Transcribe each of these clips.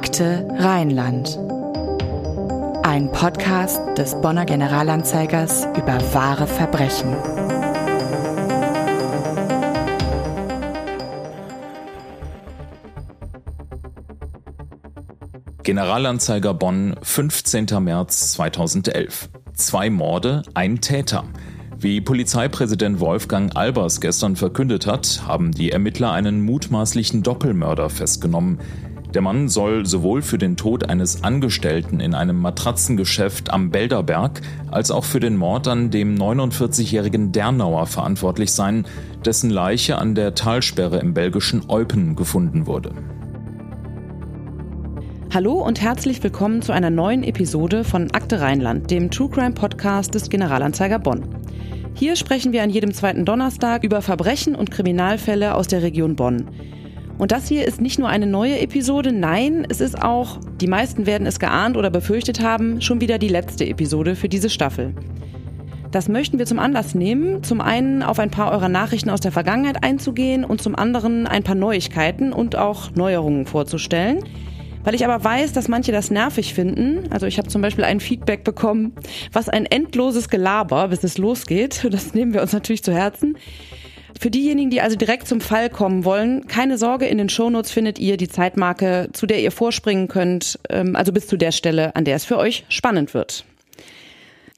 Akte Rheinland. Ein Podcast des Bonner Generalanzeigers über wahre Verbrechen. Generalanzeiger Bonn, 15. März 2011. Zwei Morde, ein Täter. Wie Polizeipräsident Wolfgang Albers gestern verkündet hat, haben die Ermittler einen mutmaßlichen Doppelmörder festgenommen. Der Mann soll sowohl für den Tod eines Angestellten in einem Matratzengeschäft am Belderberg als auch für den Mord an dem 49-jährigen Dernauer verantwortlich sein, dessen Leiche an der Talsperre im belgischen Eupen gefunden wurde. Hallo und herzlich willkommen zu einer neuen Episode von Akte Rheinland, dem True Crime Podcast des Generalanzeiger Bonn. Hier sprechen wir an jedem zweiten Donnerstag über Verbrechen und Kriminalfälle aus der Region Bonn. Und das hier ist nicht nur eine neue Episode, nein, es ist auch, die meisten werden es geahnt oder befürchtet haben, schon wieder die letzte Episode für diese Staffel. Das möchten wir zum Anlass nehmen, zum einen auf ein paar eurer Nachrichten aus der Vergangenheit einzugehen und zum anderen ein paar Neuigkeiten und auch Neuerungen vorzustellen. Weil ich aber weiß, dass manche das nervig finden. Also ich habe zum Beispiel ein Feedback bekommen, was ein endloses Gelaber, bis es losgeht. Das nehmen wir uns natürlich zu Herzen. Für diejenigen, die also direkt zum Fall kommen wollen, keine Sorge, in den Shownotes findet ihr die Zeitmarke, zu der ihr vorspringen könnt, ähm, also bis zu der Stelle, an der es für euch spannend wird.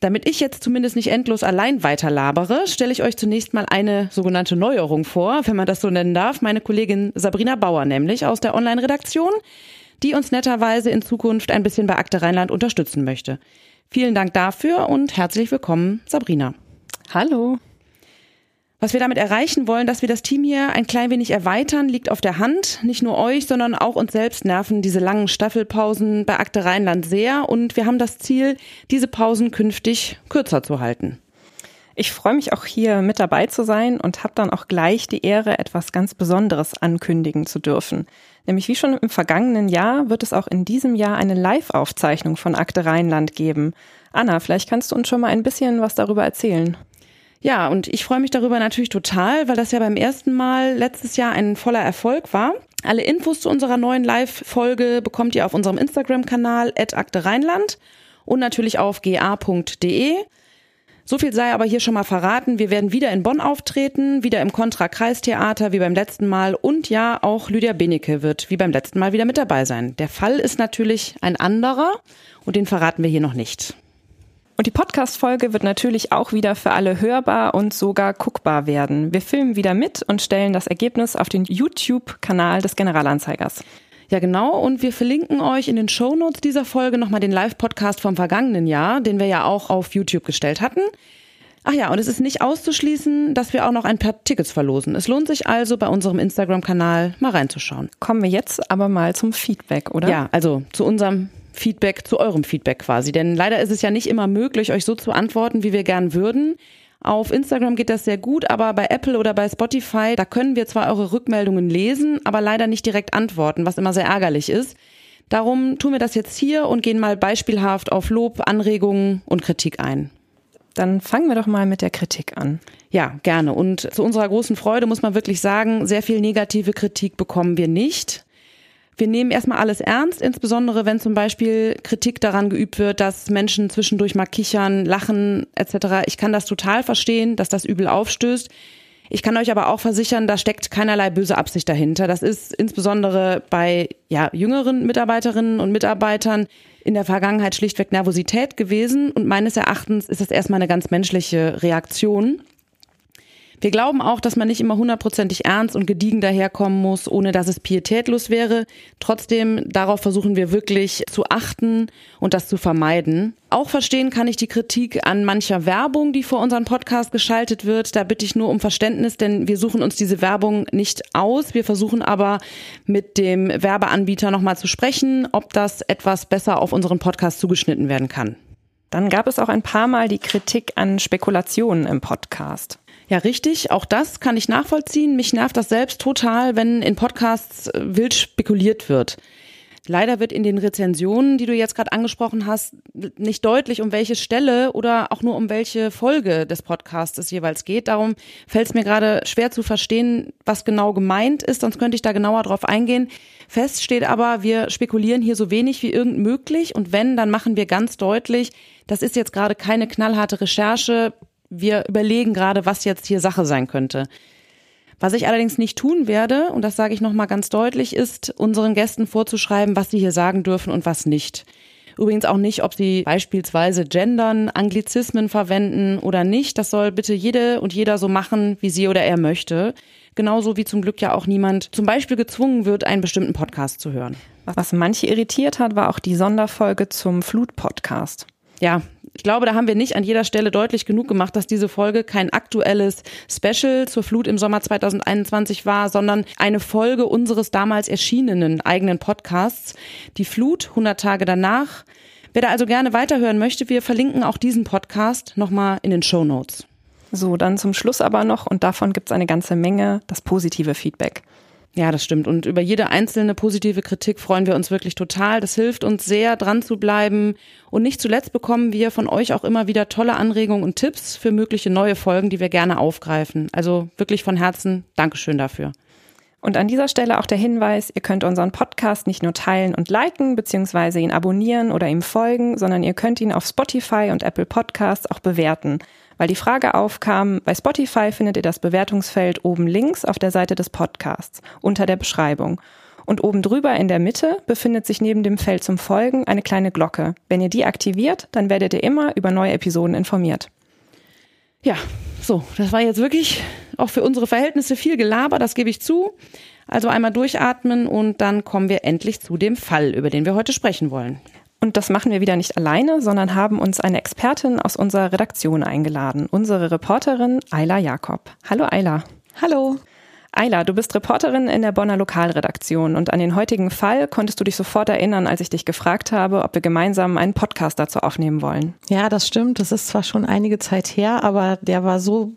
Damit ich jetzt zumindest nicht endlos allein weiterlabere, stelle ich euch zunächst mal eine sogenannte Neuerung vor, wenn man das so nennen darf. Meine Kollegin Sabrina Bauer nämlich aus der Online-Redaktion, die uns netterweise in Zukunft ein bisschen bei Akte Rheinland unterstützen möchte. Vielen Dank dafür und herzlich willkommen, Sabrina. Hallo. Was wir damit erreichen wollen, dass wir das Team hier ein klein wenig erweitern, liegt auf der Hand. Nicht nur euch, sondern auch uns selbst nerven diese langen Staffelpausen bei Akte Rheinland sehr und wir haben das Ziel, diese Pausen künftig kürzer zu halten. Ich freue mich auch hier mit dabei zu sein und habe dann auch gleich die Ehre, etwas ganz Besonderes ankündigen zu dürfen. Nämlich wie schon im vergangenen Jahr wird es auch in diesem Jahr eine Live-Aufzeichnung von Akte Rheinland geben. Anna, vielleicht kannst du uns schon mal ein bisschen was darüber erzählen. Ja, und ich freue mich darüber natürlich total, weil das ja beim ersten Mal letztes Jahr ein voller Erfolg war. Alle Infos zu unserer neuen Live-Folge bekommt ihr auf unserem Instagram-Kanal Akte Rheinland und natürlich auf ga.de. So viel sei aber hier schon mal verraten. Wir werden wieder in Bonn auftreten, wieder im Kontra-Kreistheater wie beim letzten Mal und ja, auch Lydia Benecke wird wie beim letzten Mal wieder mit dabei sein. Der Fall ist natürlich ein anderer und den verraten wir hier noch nicht. Und die Podcast-Folge wird natürlich auch wieder für alle hörbar und sogar guckbar werden. Wir filmen wieder mit und stellen das Ergebnis auf den YouTube-Kanal des Generalanzeigers. Ja, genau. Und wir verlinken euch in den Shownotes dieser Folge nochmal den Live-Podcast vom vergangenen Jahr, den wir ja auch auf YouTube gestellt hatten. Ach ja, und es ist nicht auszuschließen, dass wir auch noch ein paar Tickets verlosen. Es lohnt sich also, bei unserem Instagram-Kanal mal reinzuschauen. Kommen wir jetzt aber mal zum Feedback, oder? Ja, also zu unserem Feedback zu eurem Feedback quasi. Denn leider ist es ja nicht immer möglich, euch so zu antworten, wie wir gern würden. Auf Instagram geht das sehr gut, aber bei Apple oder bei Spotify, da können wir zwar eure Rückmeldungen lesen, aber leider nicht direkt antworten, was immer sehr ärgerlich ist. Darum tun wir das jetzt hier und gehen mal beispielhaft auf Lob, Anregungen und Kritik ein. Dann fangen wir doch mal mit der Kritik an. Ja, gerne. Und zu unserer großen Freude muss man wirklich sagen, sehr viel negative Kritik bekommen wir nicht. Wir nehmen erstmal alles ernst, insbesondere wenn zum Beispiel Kritik daran geübt wird, dass Menschen zwischendurch mal kichern, lachen etc. Ich kann das total verstehen, dass das übel aufstößt. Ich kann euch aber auch versichern, da steckt keinerlei böse Absicht dahinter. Das ist insbesondere bei ja, jüngeren Mitarbeiterinnen und Mitarbeitern in der Vergangenheit schlichtweg Nervosität gewesen und meines Erachtens ist das erstmal eine ganz menschliche Reaktion. Wir glauben auch, dass man nicht immer hundertprozentig ernst und gediegen daherkommen muss, ohne dass es pietätlos wäre. Trotzdem, darauf versuchen wir wirklich zu achten und das zu vermeiden. Auch verstehen kann ich die Kritik an mancher Werbung, die vor unserem Podcast geschaltet wird. Da bitte ich nur um Verständnis, denn wir suchen uns diese Werbung nicht aus. Wir versuchen aber mit dem Werbeanbieter nochmal zu sprechen, ob das etwas besser auf unseren Podcast zugeschnitten werden kann. Dann gab es auch ein paar Mal die Kritik an Spekulationen im Podcast. Ja, richtig. Auch das kann ich nachvollziehen. Mich nervt das selbst total, wenn in Podcasts äh, wild spekuliert wird. Leider wird in den Rezensionen, die du jetzt gerade angesprochen hast, nicht deutlich, um welche Stelle oder auch nur um welche Folge des Podcasts es jeweils geht. Darum fällt es mir gerade schwer zu verstehen, was genau gemeint ist, sonst könnte ich da genauer drauf eingehen. Fest steht aber, wir spekulieren hier so wenig wie irgend möglich und wenn, dann machen wir ganz deutlich, das ist jetzt gerade keine knallharte Recherche. Wir überlegen gerade, was jetzt hier Sache sein könnte. Was ich allerdings nicht tun werde, und das sage ich nochmal ganz deutlich, ist, unseren Gästen vorzuschreiben, was sie hier sagen dürfen und was nicht. Übrigens auch nicht, ob sie beispielsweise gendern, Anglizismen verwenden oder nicht. Das soll bitte jede und jeder so machen, wie sie oder er möchte. Genauso wie zum Glück ja auch niemand zum Beispiel gezwungen wird, einen bestimmten Podcast zu hören. Was manche irritiert hat, war auch die Sonderfolge zum Flut-Podcast. Ja, ich glaube, da haben wir nicht an jeder Stelle deutlich genug gemacht, dass diese Folge kein aktuelles Special zur Flut im Sommer 2021 war, sondern eine Folge unseres damals erschienenen eigenen Podcasts, Die Flut, 100 Tage danach. Wer da also gerne weiterhören möchte, wir verlinken auch diesen Podcast nochmal in den Show Notes. So, dann zum Schluss aber noch, und davon gibt es eine ganze Menge, das positive Feedback. Ja, das stimmt. Und über jede einzelne positive Kritik freuen wir uns wirklich total. Das hilft uns sehr, dran zu bleiben. Und nicht zuletzt bekommen wir von euch auch immer wieder tolle Anregungen und Tipps für mögliche neue Folgen, die wir gerne aufgreifen. Also wirklich von Herzen Dankeschön dafür. Und an dieser Stelle auch der Hinweis, ihr könnt unseren Podcast nicht nur teilen und liken, beziehungsweise ihn abonnieren oder ihm folgen, sondern ihr könnt ihn auf Spotify und Apple Podcasts auch bewerten weil die Frage aufkam, bei Spotify findet ihr das Bewertungsfeld oben links auf der Seite des Podcasts unter der Beschreibung. Und oben drüber in der Mitte befindet sich neben dem Feld zum Folgen eine kleine Glocke. Wenn ihr die aktiviert, dann werdet ihr immer über neue Episoden informiert. Ja, so, das war jetzt wirklich auch für unsere Verhältnisse viel Gelaber, das gebe ich zu. Also einmal durchatmen und dann kommen wir endlich zu dem Fall, über den wir heute sprechen wollen. Und das machen wir wieder nicht alleine, sondern haben uns eine Expertin aus unserer Redaktion eingeladen, unsere Reporterin Ayla Jakob. Hallo Ayla. Hallo. Ayla, du bist Reporterin in der Bonner Lokalredaktion und an den heutigen Fall konntest du dich sofort erinnern, als ich dich gefragt habe, ob wir gemeinsam einen Podcast dazu aufnehmen wollen. Ja, das stimmt. Das ist zwar schon einige Zeit her, aber der war so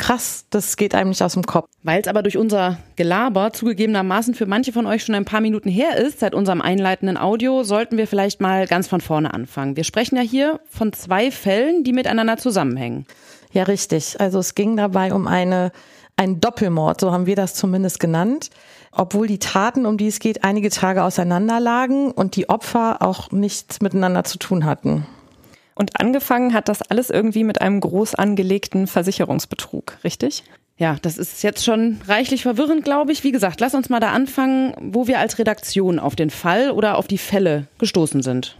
krass, das geht einem nicht aus dem Kopf. Weil es aber durch unser Gelaber zugegebenermaßen für manche von euch schon ein paar Minuten her ist, seit unserem einleitenden Audio, sollten wir vielleicht mal ganz von vorne anfangen. Wir sprechen ja hier von zwei Fällen, die miteinander zusammenhängen. Ja, richtig. Also es ging dabei um eine, einen Doppelmord, so haben wir das zumindest genannt. Obwohl die Taten, um die es geht, einige Tage auseinander lagen und die Opfer auch nichts miteinander zu tun hatten. Und angefangen hat das alles irgendwie mit einem groß angelegten Versicherungsbetrug, richtig? Ja, das ist jetzt schon reichlich verwirrend, glaube ich. Wie gesagt, lass uns mal da anfangen, wo wir als Redaktion auf den Fall oder auf die Fälle gestoßen sind.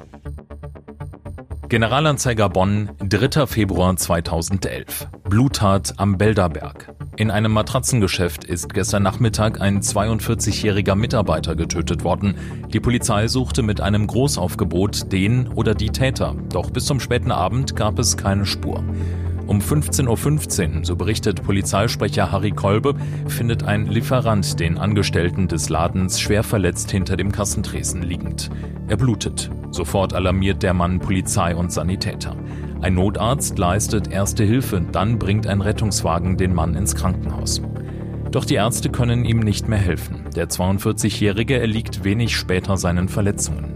Generalanzeiger Bonn, 3. Februar 2011. Bluttat am Belderberg. In einem Matratzengeschäft ist gestern Nachmittag ein 42-jähriger Mitarbeiter getötet worden. Die Polizei suchte mit einem Großaufgebot den oder die Täter, doch bis zum späten Abend gab es keine Spur. Um 15.15 Uhr, so berichtet Polizeisprecher Harry Kolbe, findet ein Lieferant den Angestellten des Ladens schwer verletzt hinter dem Kassentresen liegend. Er blutet. Sofort alarmiert der Mann Polizei und Sanitäter. Ein Notarzt leistet erste Hilfe, dann bringt ein Rettungswagen den Mann ins Krankenhaus. Doch die Ärzte können ihm nicht mehr helfen. Der 42-Jährige erliegt wenig später seinen Verletzungen.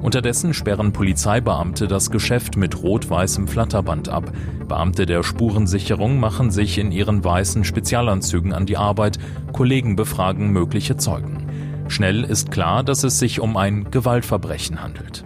Unterdessen sperren Polizeibeamte das Geschäft mit rot-weißem Flatterband ab. Beamte der Spurensicherung machen sich in ihren weißen Spezialanzügen an die Arbeit, Kollegen befragen mögliche Zeugen. Schnell ist klar, dass es sich um ein Gewaltverbrechen handelt.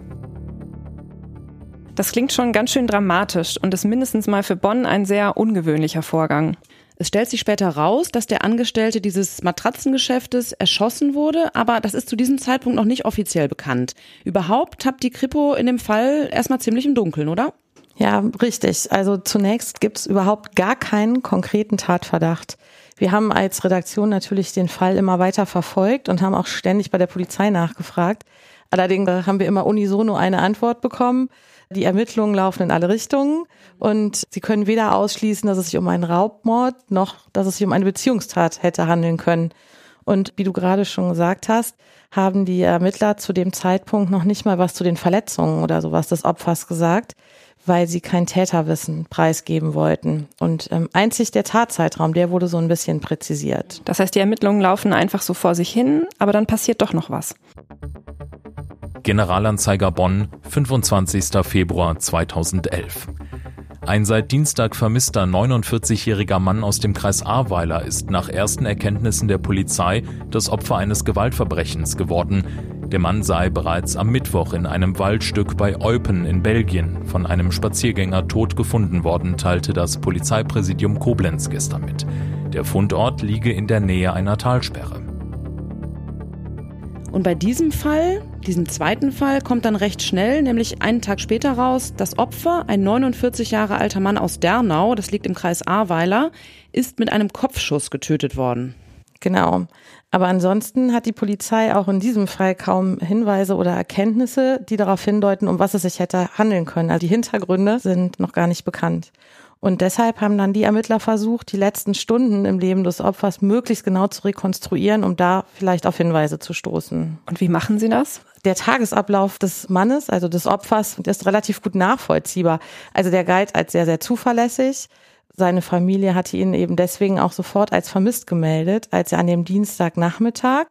Das klingt schon ganz schön dramatisch und ist mindestens mal für Bonn ein sehr ungewöhnlicher Vorgang. Es stellt sich später raus, dass der Angestellte dieses Matratzengeschäftes erschossen wurde, aber das ist zu diesem Zeitpunkt noch nicht offiziell bekannt. Überhaupt habt die Kripo in dem Fall erstmal ziemlich im Dunkeln, oder? Ja, richtig. Also zunächst gibt's überhaupt gar keinen konkreten Tatverdacht. Wir haben als Redaktion natürlich den Fall immer weiter verfolgt und haben auch ständig bei der Polizei nachgefragt. Allerdings haben wir immer unisono eine Antwort bekommen. Die Ermittlungen laufen in alle Richtungen und sie können weder ausschließen, dass es sich um einen Raubmord noch, dass es sich um eine Beziehungstat hätte handeln können. Und wie du gerade schon gesagt hast, haben die Ermittler zu dem Zeitpunkt noch nicht mal was zu den Verletzungen oder sowas des Opfers gesagt, weil sie kein Täterwissen preisgeben wollten. Und ähm, einzig der Tatzeitraum, der wurde so ein bisschen präzisiert. Das heißt, die Ermittlungen laufen einfach so vor sich hin, aber dann passiert doch noch was. Generalanzeiger Bonn, 25. Februar 2011. Ein seit Dienstag vermisster 49-jähriger Mann aus dem Kreis Ahrweiler ist nach ersten Erkenntnissen der Polizei das Opfer eines Gewaltverbrechens geworden. Der Mann sei bereits am Mittwoch in einem Waldstück bei Eupen in Belgien von einem Spaziergänger tot gefunden worden, teilte das Polizeipräsidium Koblenz gestern mit. Der Fundort liege in der Nähe einer Talsperre. Und bei diesem Fall, diesem zweiten Fall, kommt dann recht schnell, nämlich einen Tag später raus, das Opfer, ein 49 Jahre alter Mann aus Dernau, das liegt im Kreis Ahrweiler, ist mit einem Kopfschuss getötet worden. Genau. Aber ansonsten hat die Polizei auch in diesem Fall kaum Hinweise oder Erkenntnisse, die darauf hindeuten, um was es sich hätte handeln können. Also die Hintergründe sind noch gar nicht bekannt. Und deshalb haben dann die Ermittler versucht, die letzten Stunden im Leben des Opfers möglichst genau zu rekonstruieren, um da vielleicht auf Hinweise zu stoßen. Und wie machen Sie das? Der Tagesablauf des Mannes, also des Opfers, ist relativ gut nachvollziehbar. Also der galt als sehr, sehr zuverlässig. Seine Familie hatte ihn eben deswegen auch sofort als vermisst gemeldet, als er an dem Dienstagnachmittag,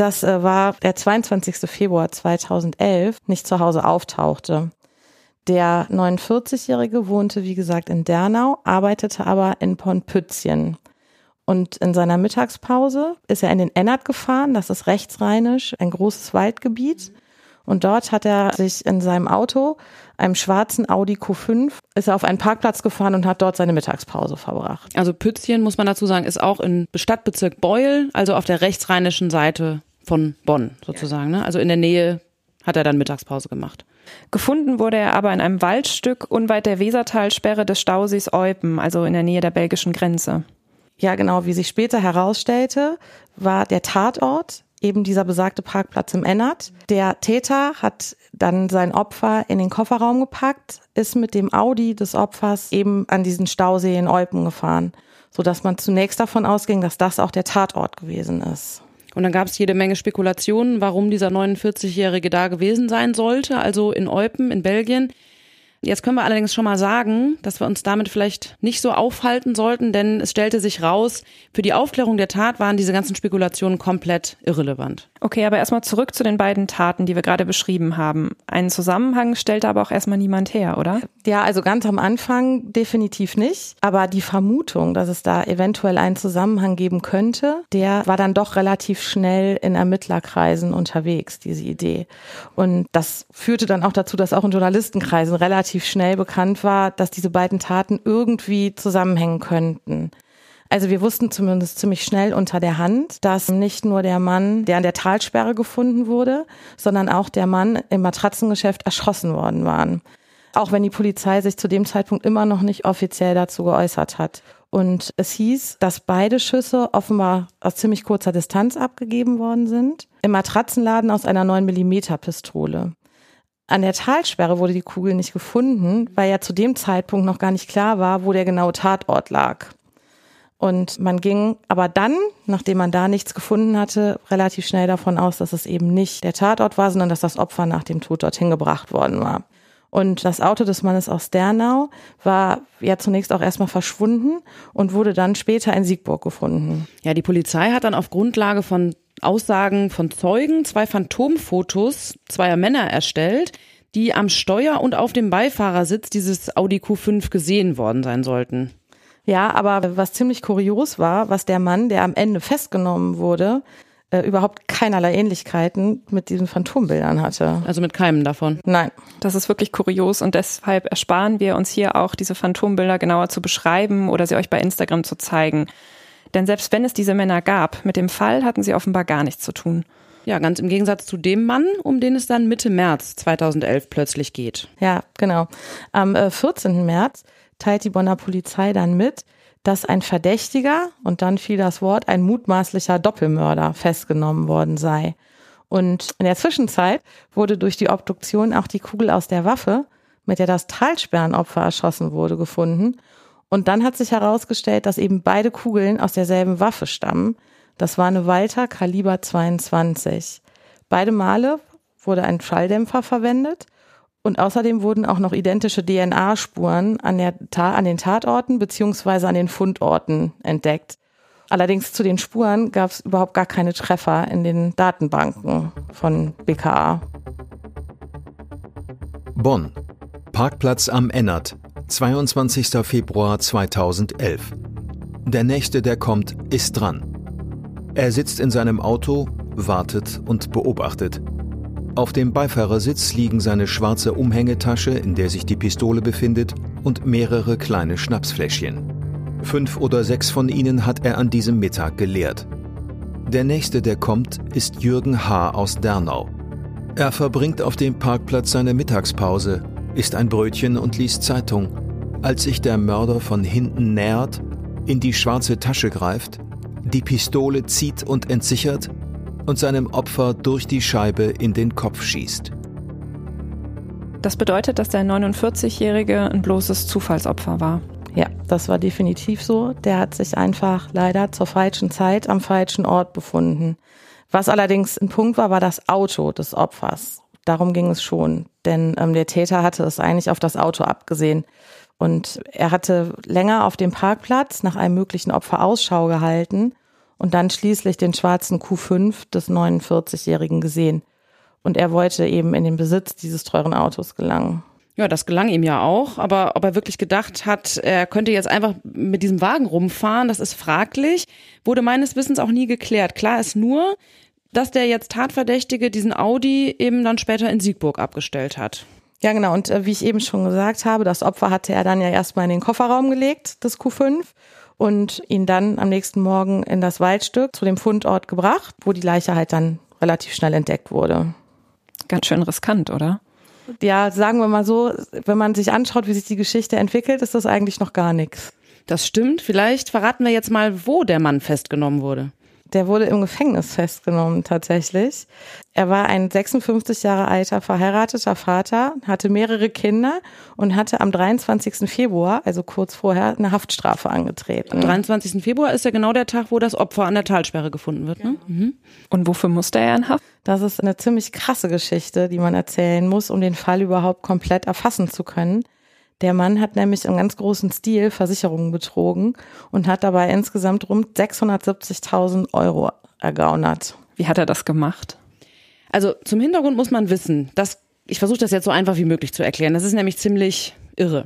das äh, war der 22. Februar 2011, nicht zu Hause auftauchte. Der 49-Jährige wohnte, wie gesagt, in Dernau, arbeitete aber in Pontpützchen. Und in seiner Mittagspause ist er in den Ennert gefahren, das ist rechtsrheinisch, ein großes Waldgebiet. Und dort hat er sich in seinem Auto, einem schwarzen Audi Q5, ist er auf einen Parkplatz gefahren und hat dort seine Mittagspause verbracht. Also Pützchen, muss man dazu sagen, ist auch im Stadtbezirk Beul, also auf der rechtsrheinischen Seite von Bonn sozusagen. Ne? Also in der Nähe hat er dann Mittagspause gemacht. Gefunden wurde er aber in einem Waldstück unweit der Wesertalsperre des Stausees Eupen, also in der Nähe der belgischen Grenze. Ja, genau, wie sich später herausstellte, war der Tatort eben dieser besagte Parkplatz im Ennert. Der Täter hat dann sein Opfer in den Kofferraum gepackt, ist mit dem Audi des Opfers eben an diesen Stausee in Eupen gefahren, sodass man zunächst davon ausging, dass das auch der Tatort gewesen ist. Und dann gab es jede Menge Spekulationen, warum dieser 49-Jährige da gewesen sein sollte, also in Eupen in Belgien. Jetzt können wir allerdings schon mal sagen, dass wir uns damit vielleicht nicht so aufhalten sollten, denn es stellte sich raus, für die Aufklärung der Tat waren diese ganzen Spekulationen komplett irrelevant. Okay, aber erstmal zurück zu den beiden Taten, die wir gerade beschrieben haben. Einen Zusammenhang stellte aber auch erstmal niemand her, oder? Ja, also ganz am Anfang definitiv nicht. Aber die Vermutung, dass es da eventuell einen Zusammenhang geben könnte, der war dann doch relativ schnell in Ermittlerkreisen unterwegs, diese Idee. Und das führte dann auch dazu, dass auch in Journalistenkreisen relativ relativ schnell bekannt war, dass diese beiden Taten irgendwie zusammenhängen könnten. Also wir wussten zumindest ziemlich schnell unter der Hand, dass nicht nur der Mann, der an der Talsperre gefunden wurde, sondern auch der Mann im Matratzengeschäft erschossen worden waren. Auch wenn die Polizei sich zu dem Zeitpunkt immer noch nicht offiziell dazu geäußert hat. Und es hieß, dass beide Schüsse offenbar aus ziemlich kurzer Distanz abgegeben worden sind. Im Matratzenladen aus einer 9 mm Pistole. An der Talsperre wurde die Kugel nicht gefunden, weil ja zu dem Zeitpunkt noch gar nicht klar war, wo der genaue Tatort lag. Und man ging aber dann, nachdem man da nichts gefunden hatte, relativ schnell davon aus, dass es eben nicht der Tatort war, sondern dass das Opfer nach dem Tod dorthin gebracht worden war. Und das Auto des Mannes aus Dernau war ja zunächst auch erstmal verschwunden und wurde dann später in Siegburg gefunden. Ja, die Polizei hat dann auf Grundlage von Aussagen von Zeugen zwei Phantomfotos zweier Männer erstellt, die am Steuer und auf dem Beifahrersitz dieses Audi Q5 gesehen worden sein sollten. Ja, aber was ziemlich kurios war, was der Mann, der am Ende festgenommen wurde, äh, überhaupt keinerlei Ähnlichkeiten mit diesen Phantombildern hatte. Also mit keinem davon? Nein. Das ist wirklich kurios und deshalb ersparen wir uns hier auch, diese Phantombilder genauer zu beschreiben oder sie euch bei Instagram zu zeigen. Denn selbst wenn es diese Männer gab, mit dem Fall hatten sie offenbar gar nichts zu tun. Ja, ganz im Gegensatz zu dem Mann, um den es dann Mitte März 2011 plötzlich geht. Ja, genau. Am 14. Äh, März teilt die Bonner Polizei dann mit, dass ein Verdächtiger, und dann fiel das Wort, ein mutmaßlicher Doppelmörder festgenommen worden sei. Und in der Zwischenzeit wurde durch die Obduktion auch die Kugel aus der Waffe, mit der das Talsperrenopfer erschossen wurde, gefunden. Und dann hat sich herausgestellt, dass eben beide Kugeln aus derselben Waffe stammen. Das war eine Walter Kaliber 22. Beide Male wurde ein Schalldämpfer verwendet und außerdem wurden auch noch identische DNA-Spuren an, an den Tatorten beziehungsweise an den Fundorten entdeckt. Allerdings zu den Spuren gab es überhaupt gar keine Treffer in den Datenbanken von BKA. Bonn. Parkplatz am Ennert, 22. Februar 2011. Der nächste, der kommt, ist dran. Er sitzt in seinem Auto, wartet und beobachtet. Auf dem Beifahrersitz liegen seine schwarze Umhängetasche, in der sich die Pistole befindet, und mehrere kleine Schnapsfläschchen. Fünf oder sechs von ihnen hat er an diesem Mittag geleert. Der nächste, der kommt, ist Jürgen H. aus Dernau. Er verbringt auf dem Parkplatz seine Mittagspause, isst ein Brötchen und liest Zeitung, als sich der Mörder von hinten nähert, in die schwarze Tasche greift, die Pistole zieht und entsichert und seinem Opfer durch die Scheibe in den Kopf schießt. Das bedeutet, dass der 49-Jährige ein bloßes Zufallsopfer war. Ja, das war definitiv so. Der hat sich einfach leider zur falschen Zeit am falschen Ort befunden. Was allerdings ein Punkt war, war das Auto des Opfers. Darum ging es schon, denn ähm, der Täter hatte es eigentlich auf das Auto abgesehen. Und er hatte länger auf dem Parkplatz nach einem möglichen Opfer Ausschau gehalten und dann schließlich den schwarzen Q5 des 49-Jährigen gesehen. Und er wollte eben in den Besitz dieses teuren Autos gelangen. Ja, das gelang ihm ja auch, aber ob er wirklich gedacht hat, er könnte jetzt einfach mit diesem Wagen rumfahren, das ist fraglich, wurde meines Wissens auch nie geklärt. Klar ist nur, dass der jetzt Tatverdächtige diesen Audi eben dann später in Siegburg abgestellt hat. Ja, genau. Und äh, wie ich eben schon gesagt habe, das Opfer hatte er dann ja erstmal in den Kofferraum gelegt, das Q5, und ihn dann am nächsten Morgen in das Waldstück zu dem Fundort gebracht, wo die Leiche halt dann relativ schnell entdeckt wurde. Ganz schön riskant, oder? ja, sagen wir mal so, wenn man sich anschaut, wie sich die Geschichte entwickelt, ist das eigentlich noch gar nichts. Das stimmt. Vielleicht verraten wir jetzt mal, wo der Mann festgenommen wurde. Der wurde im Gefängnis festgenommen tatsächlich. Er war ein 56 Jahre alter verheirateter Vater, hatte mehrere Kinder und hatte am 23. Februar, also kurz vorher, eine Haftstrafe angetreten. Am 23. Februar ist ja genau der Tag, wo das Opfer an der Talsperre gefunden wird. Ne? Mhm. Und wofür musste er in Haft? Das ist eine ziemlich krasse Geschichte, die man erzählen muss, um den Fall überhaupt komplett erfassen zu können. Der Mann hat nämlich im ganz großen Stil Versicherungen betrogen und hat dabei insgesamt rund 670.000 Euro ergaunert. Wie hat er das gemacht? Also zum Hintergrund muss man wissen, dass ich versuche das jetzt so einfach wie möglich zu erklären. Das ist nämlich ziemlich irre.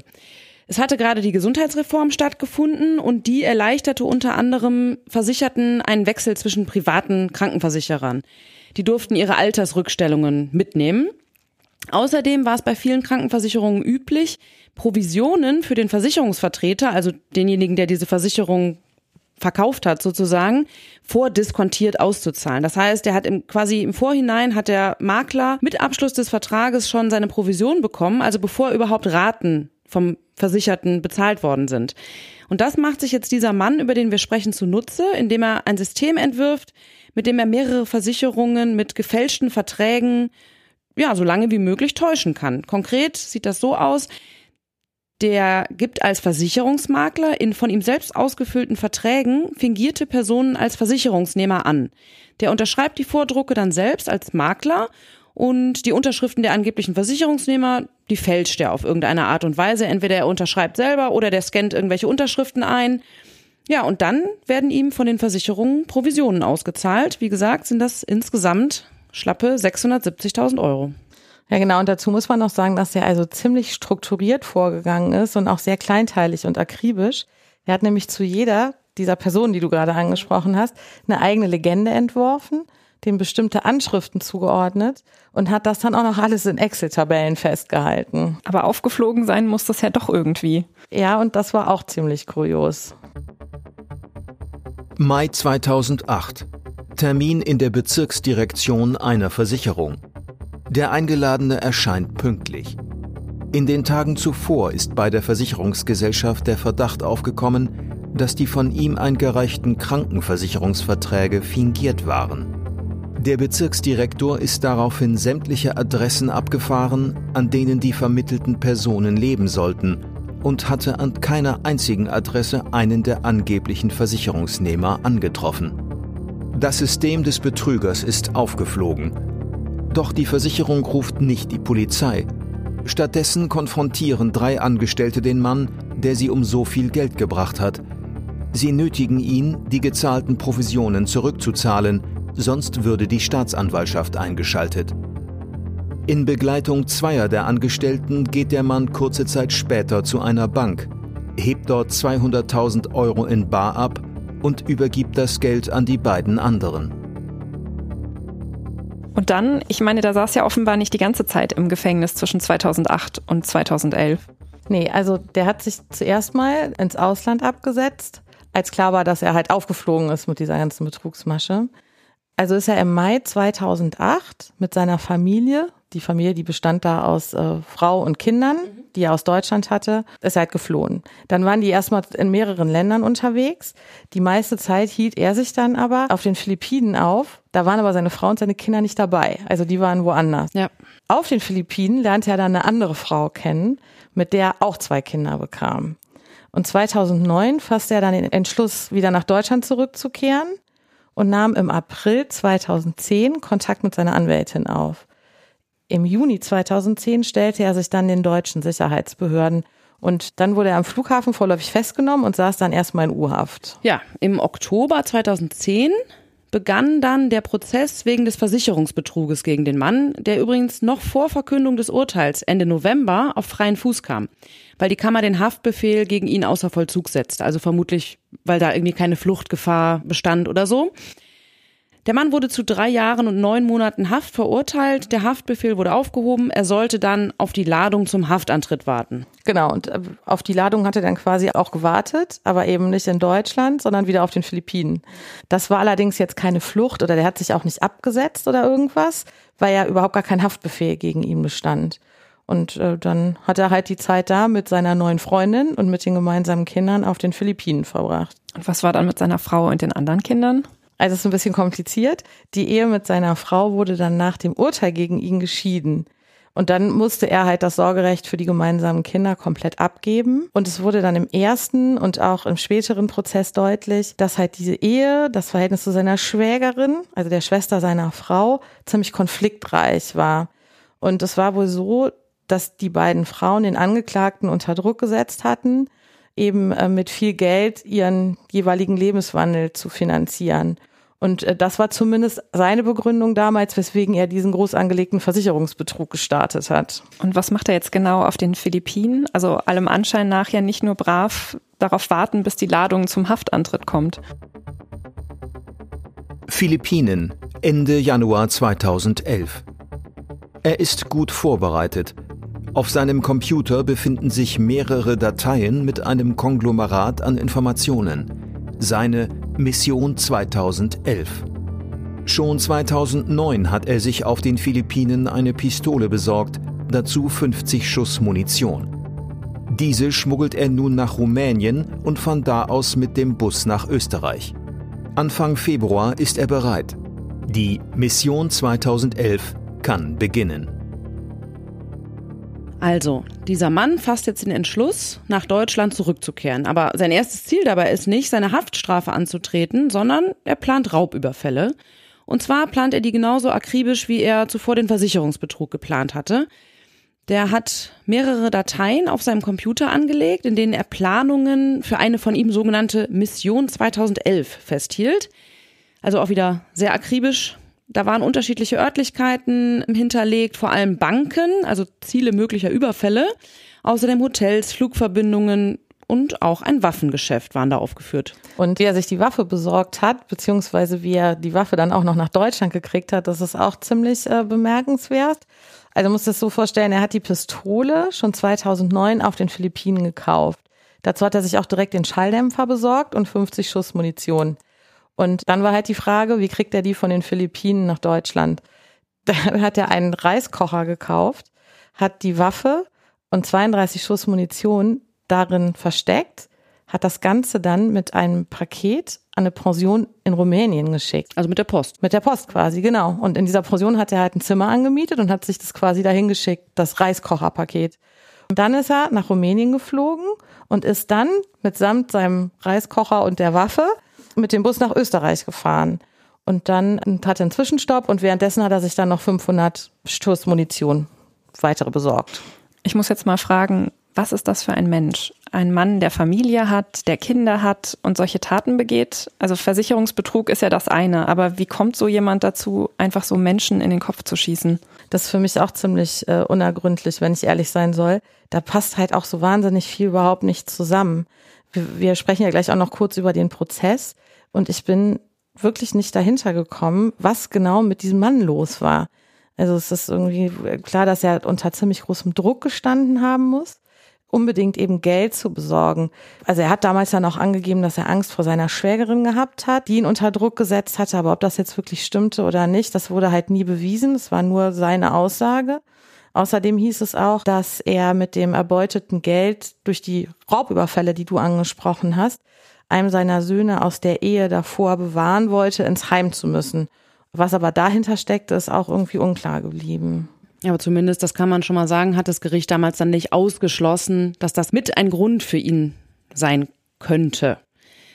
Es hatte gerade die Gesundheitsreform stattgefunden und die erleichterte unter anderem Versicherten einen Wechsel zwischen privaten Krankenversicherern. Die durften ihre Altersrückstellungen mitnehmen. Außerdem war es bei vielen Krankenversicherungen üblich, Provisionen für den Versicherungsvertreter, also denjenigen, der diese Versicherung verkauft hat sozusagen, vordiskontiert auszuzahlen. Das heißt, er hat im, quasi im Vorhinein hat der Makler mit Abschluss des Vertrages schon seine Provision bekommen, also bevor überhaupt Raten vom Versicherten bezahlt worden sind. Und das macht sich jetzt dieser Mann, über den wir sprechen, zunutze, indem er ein System entwirft, mit dem er mehrere Versicherungen mit gefälschten Verträgen ja, so lange wie möglich täuschen kann. Konkret sieht das so aus, der gibt als Versicherungsmakler in von ihm selbst ausgefüllten Verträgen fingierte Personen als Versicherungsnehmer an. Der unterschreibt die Vordrucke dann selbst als Makler und die Unterschriften der angeblichen Versicherungsnehmer, die fälscht er auf irgendeine Art und Weise. Entweder er unterschreibt selber oder der scannt irgendwelche Unterschriften ein. Ja, und dann werden ihm von den Versicherungen Provisionen ausgezahlt. Wie gesagt, sind das insgesamt schlappe 670.000 Euro. Ja, genau. Und dazu muss man noch sagen, dass er also ziemlich strukturiert vorgegangen ist und auch sehr kleinteilig und akribisch. Er hat nämlich zu jeder dieser Personen, die du gerade angesprochen hast, eine eigene Legende entworfen, dem bestimmte Anschriften zugeordnet und hat das dann auch noch alles in Excel-Tabellen festgehalten. Aber aufgeflogen sein muss das ja doch irgendwie. Ja, und das war auch ziemlich kurios. Mai 2008. Termin in der Bezirksdirektion einer Versicherung. Der Eingeladene erscheint pünktlich. In den Tagen zuvor ist bei der Versicherungsgesellschaft der Verdacht aufgekommen, dass die von ihm eingereichten Krankenversicherungsverträge fingiert waren. Der Bezirksdirektor ist daraufhin sämtliche Adressen abgefahren, an denen die vermittelten Personen leben sollten, und hatte an keiner einzigen Adresse einen der angeblichen Versicherungsnehmer angetroffen. Das System des Betrügers ist aufgeflogen doch die Versicherung ruft nicht die Polizei. Stattdessen konfrontieren drei Angestellte den Mann, der sie um so viel Geld gebracht hat. Sie nötigen ihn, die gezahlten Provisionen zurückzuzahlen, sonst würde die Staatsanwaltschaft eingeschaltet. In Begleitung zweier der Angestellten geht der Mann kurze Zeit später zu einer Bank, hebt dort 200.000 Euro in Bar ab und übergibt das Geld an die beiden anderen. Und dann, ich meine, da saß ja offenbar nicht die ganze Zeit im Gefängnis zwischen 2008 und 2011. Nee, also der hat sich zuerst mal ins Ausland abgesetzt, als klar war, dass er halt aufgeflogen ist mit dieser ganzen Betrugsmasche. Also ist er im Mai 2008 mit seiner Familie, die Familie, die bestand da aus äh, Frau und Kindern, die er aus Deutschland hatte, ist halt geflohen. Dann waren die erstmal in mehreren Ländern unterwegs. Die meiste Zeit hielt er sich dann aber auf den Philippinen auf. Da waren aber seine Frau und seine Kinder nicht dabei. Also die waren woanders. Ja. Auf den Philippinen lernte er dann eine andere Frau kennen, mit der er auch zwei Kinder bekam. Und 2009 fasste er dann den Entschluss, wieder nach Deutschland zurückzukehren und nahm im April 2010 Kontakt mit seiner Anwältin auf. Im Juni 2010 stellte er sich dann den deutschen Sicherheitsbehörden und dann wurde er am Flughafen vorläufig festgenommen und saß dann erstmal in U-Haft. Ja, im Oktober 2010 begann dann der Prozess wegen des Versicherungsbetruges gegen den Mann, der übrigens noch vor Verkündung des Urteils Ende November auf freien Fuß kam, weil die Kammer den Haftbefehl gegen ihn außer Vollzug setzte, also vermutlich, weil da irgendwie keine Fluchtgefahr bestand oder so. Der Mann wurde zu drei Jahren und neun Monaten Haft verurteilt. Der Haftbefehl wurde aufgehoben. Er sollte dann auf die Ladung zum Haftantritt warten. Genau, und äh, auf die Ladung hat er dann quasi auch gewartet, aber eben nicht in Deutschland, sondern wieder auf den Philippinen. Das war allerdings jetzt keine Flucht oder der hat sich auch nicht abgesetzt oder irgendwas, weil ja überhaupt gar kein Haftbefehl gegen ihn bestand. Und äh, dann hat er halt die Zeit da mit seiner neuen Freundin und mit den gemeinsamen Kindern auf den Philippinen verbracht. Und was war dann mit seiner Frau und den anderen Kindern? Also es ist ein bisschen kompliziert. Die Ehe mit seiner Frau wurde dann nach dem Urteil gegen ihn geschieden. Und dann musste er halt das Sorgerecht für die gemeinsamen Kinder komplett abgeben. Und es wurde dann im ersten und auch im späteren Prozess deutlich, dass halt diese Ehe, das Verhältnis zu seiner Schwägerin, also der Schwester seiner Frau, ziemlich konfliktreich war. Und es war wohl so, dass die beiden Frauen den Angeklagten unter Druck gesetzt hatten, eben äh, mit viel Geld ihren jeweiligen Lebenswandel zu finanzieren. Und äh, das war zumindest seine Begründung damals, weswegen er diesen groß angelegten Versicherungsbetrug gestartet hat. Und was macht er jetzt genau auf den Philippinen? Also allem Anschein nach ja nicht nur brav darauf warten, bis die Ladung zum Haftantritt kommt. Philippinen, Ende Januar 2011. Er ist gut vorbereitet. Auf seinem Computer befinden sich mehrere Dateien mit einem Konglomerat an Informationen. Seine Mission 2011. Schon 2009 hat er sich auf den Philippinen eine Pistole besorgt, dazu 50 Schuss Munition. Diese schmuggelt er nun nach Rumänien und von da aus mit dem Bus nach Österreich. Anfang Februar ist er bereit. Die Mission 2011 kann beginnen. Also, dieser Mann fasst jetzt den Entschluss, nach Deutschland zurückzukehren. Aber sein erstes Ziel dabei ist nicht, seine Haftstrafe anzutreten, sondern er plant Raubüberfälle. Und zwar plant er die genauso akribisch, wie er zuvor den Versicherungsbetrug geplant hatte. Der hat mehrere Dateien auf seinem Computer angelegt, in denen er Planungen für eine von ihm sogenannte Mission 2011 festhielt. Also auch wieder sehr akribisch, da waren unterschiedliche Örtlichkeiten hinterlegt, vor allem Banken, also Ziele möglicher Überfälle. Außerdem Hotels, Flugverbindungen und auch ein Waffengeschäft waren da aufgeführt. Und wie er sich die Waffe besorgt hat, beziehungsweise wie er die Waffe dann auch noch nach Deutschland gekriegt hat, das ist auch ziemlich äh, bemerkenswert. Also muss das so vorstellen, er hat die Pistole schon 2009 auf den Philippinen gekauft. Dazu hat er sich auch direkt den Schalldämpfer besorgt und 50 Schuss Munition. Und dann war halt die Frage, wie kriegt er die von den Philippinen nach Deutschland? Da hat er einen Reiskocher gekauft, hat die Waffe und 32 Schuss Munition darin versteckt, hat das Ganze dann mit einem Paket an eine Pension in Rumänien geschickt. Also mit der Post. Mit der Post quasi, genau. Und in dieser Pension hat er halt ein Zimmer angemietet und hat sich das quasi dahin geschickt, das Reiskocherpaket. Und dann ist er nach Rumänien geflogen und ist dann mitsamt seinem Reiskocher und der Waffe mit dem Bus nach Österreich gefahren. Und dann hat er einen Zwischenstopp und währenddessen hat er sich dann noch 500 Stoß Munition weitere besorgt. Ich muss jetzt mal fragen, was ist das für ein Mensch? ein Mann, der Familie hat, der Kinder hat und solche Taten begeht. Also Versicherungsbetrug ist ja das eine, aber wie kommt so jemand dazu, einfach so Menschen in den Kopf zu schießen? Das ist für mich auch ziemlich äh, unergründlich, wenn ich ehrlich sein soll. Da passt halt auch so wahnsinnig viel überhaupt nicht zusammen. Wir, wir sprechen ja gleich auch noch kurz über den Prozess und ich bin wirklich nicht dahinter gekommen, was genau mit diesem Mann los war. Also es ist irgendwie klar, dass er unter ziemlich großem Druck gestanden haben muss, unbedingt eben Geld zu besorgen. Also er hat damals ja noch angegeben, dass er Angst vor seiner Schwägerin gehabt hat, die ihn unter Druck gesetzt hatte. Aber ob das jetzt wirklich stimmte oder nicht, das wurde halt nie bewiesen. Es war nur seine Aussage. Außerdem hieß es auch, dass er mit dem erbeuteten Geld durch die Raubüberfälle, die du angesprochen hast, einem seiner Söhne aus der Ehe davor bewahren wollte, ins Heim zu müssen. Was aber dahinter steckt, ist auch irgendwie unklar geblieben. Ja, aber zumindest, das kann man schon mal sagen, hat das Gericht damals dann nicht ausgeschlossen, dass das mit ein Grund für ihn sein könnte.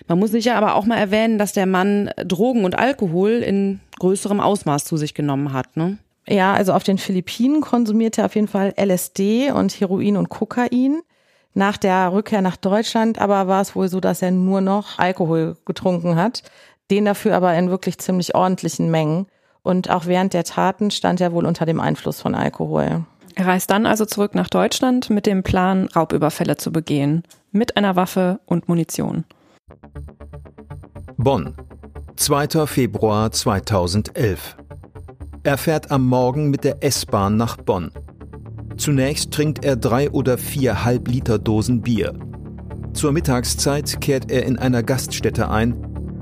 Man muss sicher aber auch mal erwähnen, dass der Mann Drogen und Alkohol in größerem Ausmaß zu sich genommen hat. Ne? Ja, also auf den Philippinen konsumiert er auf jeden Fall LSD und Heroin und Kokain. Nach der Rückkehr nach Deutschland aber war es wohl so, dass er nur noch Alkohol getrunken hat den dafür aber in wirklich ziemlich ordentlichen Mengen. Und auch während der Taten stand er wohl unter dem Einfluss von Alkohol. Er reist dann also zurück nach Deutschland mit dem Plan, Raubüberfälle zu begehen. Mit einer Waffe und Munition. Bonn, 2. Februar 2011. Er fährt am Morgen mit der S-Bahn nach Bonn. Zunächst trinkt er drei oder vier Halbliter Dosen Bier. Zur Mittagszeit kehrt er in einer Gaststätte ein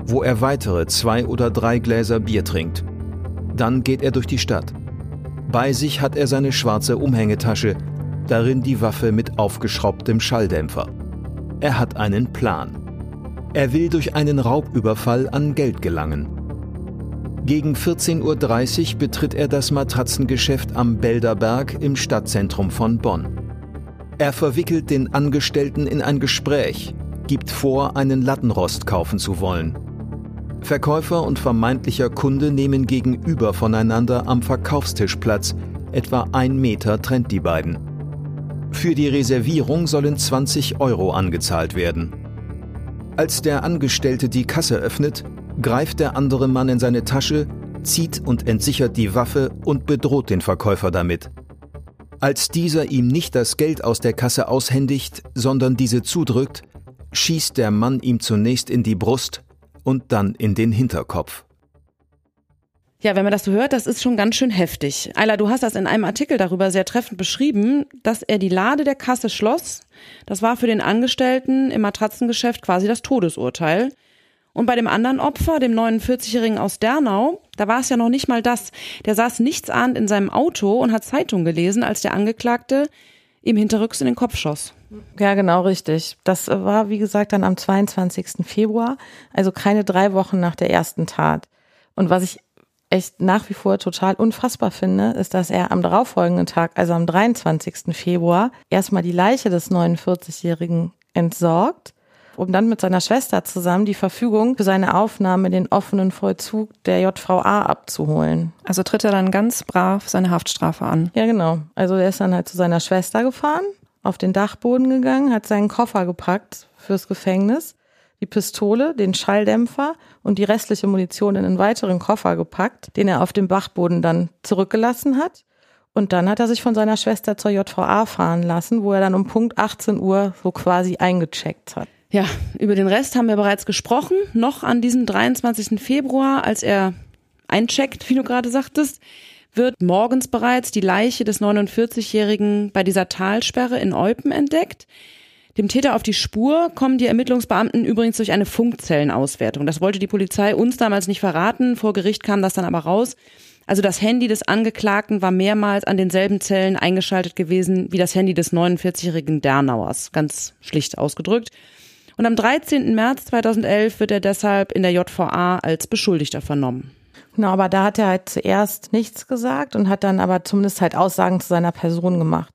wo er weitere zwei oder drei Gläser Bier trinkt. Dann geht er durch die Stadt. Bei sich hat er seine schwarze Umhängetasche, darin die Waffe mit aufgeschraubtem Schalldämpfer. Er hat einen Plan. Er will durch einen Raubüberfall an Geld gelangen. Gegen 14.30 Uhr betritt er das Matratzengeschäft am Belderberg im Stadtzentrum von Bonn. Er verwickelt den Angestellten in ein Gespräch, gibt vor, einen Lattenrost kaufen zu wollen. Verkäufer und vermeintlicher Kunde nehmen gegenüber voneinander am Verkaufstisch Platz. Etwa ein Meter trennt die beiden. Für die Reservierung sollen 20 Euro angezahlt werden. Als der Angestellte die Kasse öffnet, greift der andere Mann in seine Tasche, zieht und entsichert die Waffe und bedroht den Verkäufer damit. Als dieser ihm nicht das Geld aus der Kasse aushändigt, sondern diese zudrückt, schießt der Mann ihm zunächst in die Brust, und dann in den Hinterkopf. Ja, wenn man das so hört, das ist schon ganz schön heftig. Ayla, du hast das in einem Artikel darüber sehr treffend beschrieben, dass er die Lade der Kasse schloss. Das war für den Angestellten im Matratzengeschäft quasi das Todesurteil. Und bei dem anderen Opfer, dem 49-Jährigen aus Dernau, da war es ja noch nicht mal das. Der saß nichtsahnd in seinem Auto und hat Zeitung gelesen, als der Angeklagte ihm hinterrücks in den Kopf schoss. Ja, genau richtig. Das war, wie gesagt, dann am 22. Februar, also keine drei Wochen nach der ersten Tat. Und was ich echt nach wie vor total unfassbar finde, ist, dass er am darauffolgenden Tag, also am 23. Februar, erstmal die Leiche des 49-Jährigen entsorgt, um dann mit seiner Schwester zusammen die Verfügung für seine Aufnahme in den offenen Vollzug der JVA abzuholen. Also tritt er dann ganz brav seine Haftstrafe an. Ja, genau. Also er ist dann halt zu seiner Schwester gefahren, auf den Dachboden gegangen, hat seinen Koffer gepackt fürs Gefängnis, die Pistole, den Schalldämpfer und die restliche Munition in einen weiteren Koffer gepackt, den er auf dem Dachboden dann zurückgelassen hat. Und dann hat er sich von seiner Schwester zur JVA fahren lassen, wo er dann um Punkt 18 Uhr so quasi eingecheckt hat. Ja, über den Rest haben wir bereits gesprochen. Noch an diesem 23. Februar, als er eincheckt, wie du gerade sagtest, wird morgens bereits die Leiche des 49-Jährigen bei dieser Talsperre in Eupen entdeckt. Dem Täter auf die Spur kommen die Ermittlungsbeamten übrigens durch eine Funkzellenauswertung. Das wollte die Polizei uns damals nicht verraten. Vor Gericht kam das dann aber raus. Also das Handy des Angeklagten war mehrmals an denselben Zellen eingeschaltet gewesen wie das Handy des 49-jährigen Dernauers. Ganz schlicht ausgedrückt. Und am 13. März 2011 wird er deshalb in der JVA als Beschuldigter vernommen. Genau, aber da hat er halt zuerst nichts gesagt und hat dann aber zumindest halt Aussagen zu seiner Person gemacht.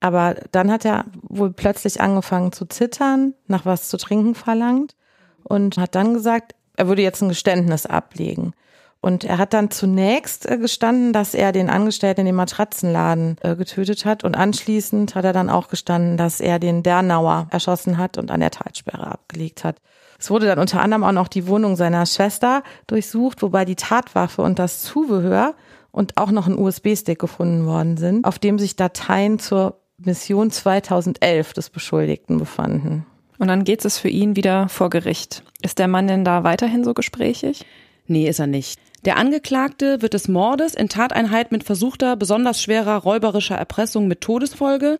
Aber dann hat er wohl plötzlich angefangen zu zittern, nach was zu trinken verlangt und hat dann gesagt, er würde jetzt ein Geständnis ablegen. Und er hat dann zunächst äh, gestanden, dass er den Angestellten in dem Matratzenladen äh, getötet hat. Und anschließend hat er dann auch gestanden, dass er den Dernauer erschossen hat und an der Talsperre abgelegt hat. Es wurde dann unter anderem auch noch die Wohnung seiner Schwester durchsucht, wobei die Tatwaffe und das Zubehör und auch noch ein USB-Stick gefunden worden sind, auf dem sich Dateien zur Mission 2011 des Beschuldigten befanden. Und dann geht es für ihn wieder vor Gericht. Ist der Mann denn da weiterhin so gesprächig? Nee, ist er nicht. Der Angeklagte wird des Mordes in Tateinheit mit versuchter, besonders schwerer räuberischer Erpressung mit Todesfolge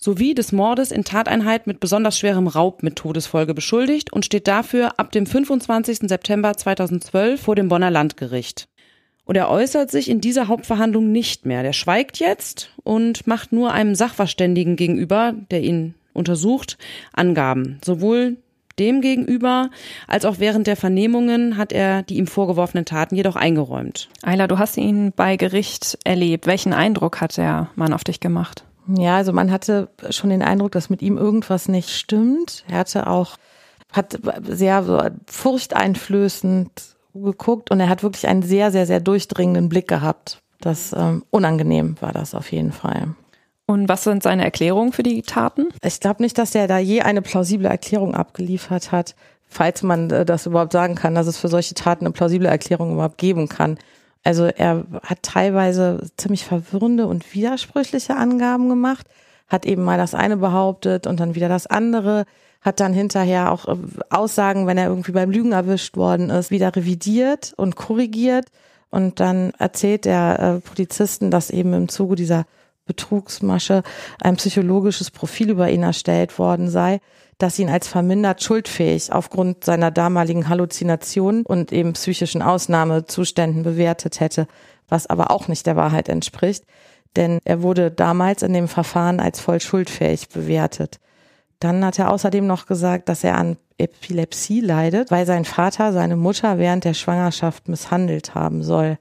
sowie des Mordes in Tateinheit mit besonders schwerem Raub mit Todesfolge beschuldigt und steht dafür ab dem 25. September 2012 vor dem Bonner Landgericht. Und er äußert sich in dieser Hauptverhandlung nicht mehr. Der schweigt jetzt und macht nur einem Sachverständigen gegenüber, der ihn untersucht, Angaben. Sowohl dem gegenüber, als auch während der Vernehmungen hat er die ihm vorgeworfenen Taten jedoch eingeräumt. Ayla, du hast ihn bei Gericht erlebt. Welchen Eindruck hat der Mann auf dich gemacht? Ja, also man hatte schon den Eindruck, dass mit ihm irgendwas nicht stimmt. Er hatte auch, hat sehr so furchteinflößend geguckt und er hat wirklich einen sehr, sehr, sehr durchdringenden Blick gehabt. Das ähm, unangenehm war das auf jeden Fall. Und was sind seine Erklärungen für die Taten? Ich glaube nicht, dass er da je eine plausible Erklärung abgeliefert hat, falls man äh, das überhaupt sagen kann, dass es für solche Taten eine plausible Erklärung überhaupt geben kann. Also er hat teilweise ziemlich verwirrende und widersprüchliche Angaben gemacht, hat eben mal das eine behauptet und dann wieder das andere, hat dann hinterher auch äh, Aussagen, wenn er irgendwie beim Lügen erwischt worden ist, wieder revidiert und korrigiert. Und dann erzählt der äh, Polizisten, dass eben im Zuge dieser Betrugsmasche ein psychologisches Profil über ihn erstellt worden sei, das ihn als vermindert schuldfähig aufgrund seiner damaligen Halluzinationen und eben psychischen Ausnahmezuständen bewertet hätte, was aber auch nicht der Wahrheit entspricht, denn er wurde damals in dem Verfahren als voll schuldfähig bewertet. Dann hat er außerdem noch gesagt, dass er an Epilepsie leidet, weil sein Vater seine Mutter während der Schwangerschaft misshandelt haben soll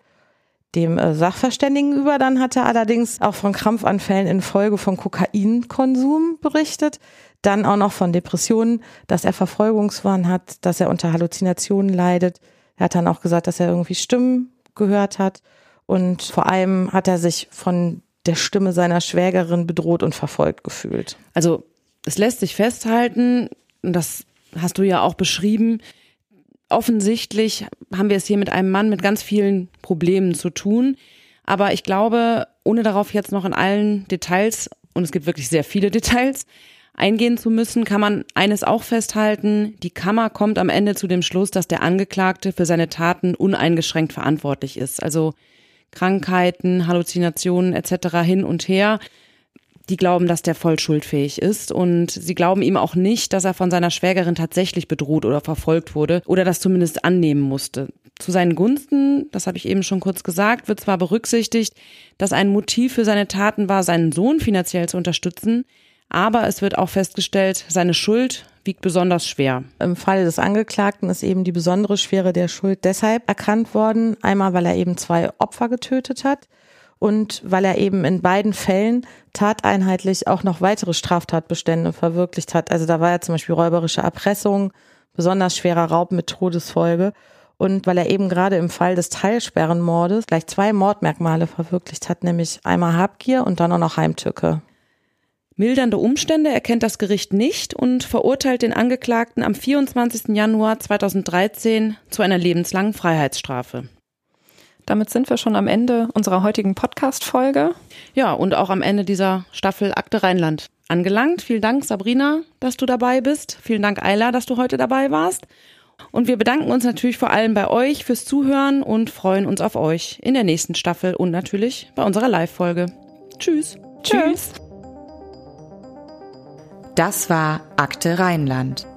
dem äh, Sachverständigen über. Dann hat er allerdings auch von Krampfanfällen infolge von Kokainkonsum berichtet. Dann auch noch von Depressionen, dass er Verfolgungswahn hat, dass er unter Halluzinationen leidet. Er hat dann auch gesagt, dass er irgendwie Stimmen gehört hat. Und vor allem hat er sich von der Stimme seiner Schwägerin bedroht und verfolgt gefühlt. Also es lässt sich festhalten, das hast du ja auch beschrieben, offensichtlich haben wir es hier mit einem Mann mit ganz vielen Problemen zu tun. Aber ich glaube, ohne darauf jetzt noch in allen Details, und es gibt wirklich sehr viele Details, eingehen zu müssen, kann man eines auch festhalten. Die Kammer kommt am Ende zu dem Schluss, dass der Angeklagte für seine Taten uneingeschränkt verantwortlich ist. Also Krankheiten, Halluzinationen etc. hin und her die glauben, dass der voll schuldfähig ist und sie glauben ihm auch nicht, dass er von seiner Schwägerin tatsächlich bedroht oder verfolgt wurde oder das zumindest annehmen musste. Zu seinen Gunsten, das habe ich eben schon kurz gesagt, wird zwar berücksichtigt, dass ein Motiv für seine Taten war, seinen Sohn finanziell zu unterstützen, aber es wird auch festgestellt, seine Schuld wiegt besonders schwer. Im Fall des Angeklagten ist eben die besondere Schwere der Schuld deshalb erkannt worden, einmal weil er eben zwei Opfer getötet hat und weil er eben in beiden Fällen tateinheitlich auch noch weitere Straftatbestände verwirklicht hat. Also da war ja zum Beispiel räuberische Erpressung, besonders schwerer Raub mit Todesfolge und weil er eben gerade im Fall des Teilsperrenmordes gleich zwei Mordmerkmale verwirklicht hat, nämlich einmal Habgier und dann auch noch Heimtücke. Mildernde Umstände erkennt das Gericht nicht und verurteilt den Angeklagten am 24. Januar 2013 zu einer lebenslangen Freiheitsstrafe. Damit sind wir schon am Ende unserer heutigen Podcast-Folge. Ja, und auch am Ende dieser Staffel Akte Rheinland angelangt. Vielen Dank, Sabrina, dass du dabei bist. Vielen Dank, Ayla, dass du heute dabei warst. Und wir bedanken uns natürlich vor allem bei euch fürs Zuhören und freuen uns auf euch in der nächsten Staffel und natürlich bei unserer Live-Folge. Tschüss. Tschüss. Das war Akte Rheinland,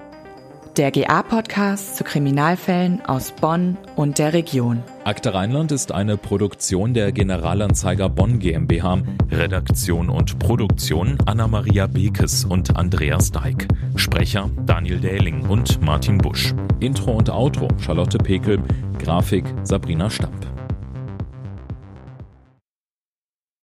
der GA-Podcast zu Kriminalfällen aus Bonn und der Region. Akte Rheinland ist eine Produktion der Generalanzeiger Bonn GmbH. Redaktion und Produktion Anna-Maria Bekes und Andreas Deik. Sprecher Daniel Dähling und Martin Busch. Intro und Outro Charlotte Pekel. Grafik Sabrina Stamp.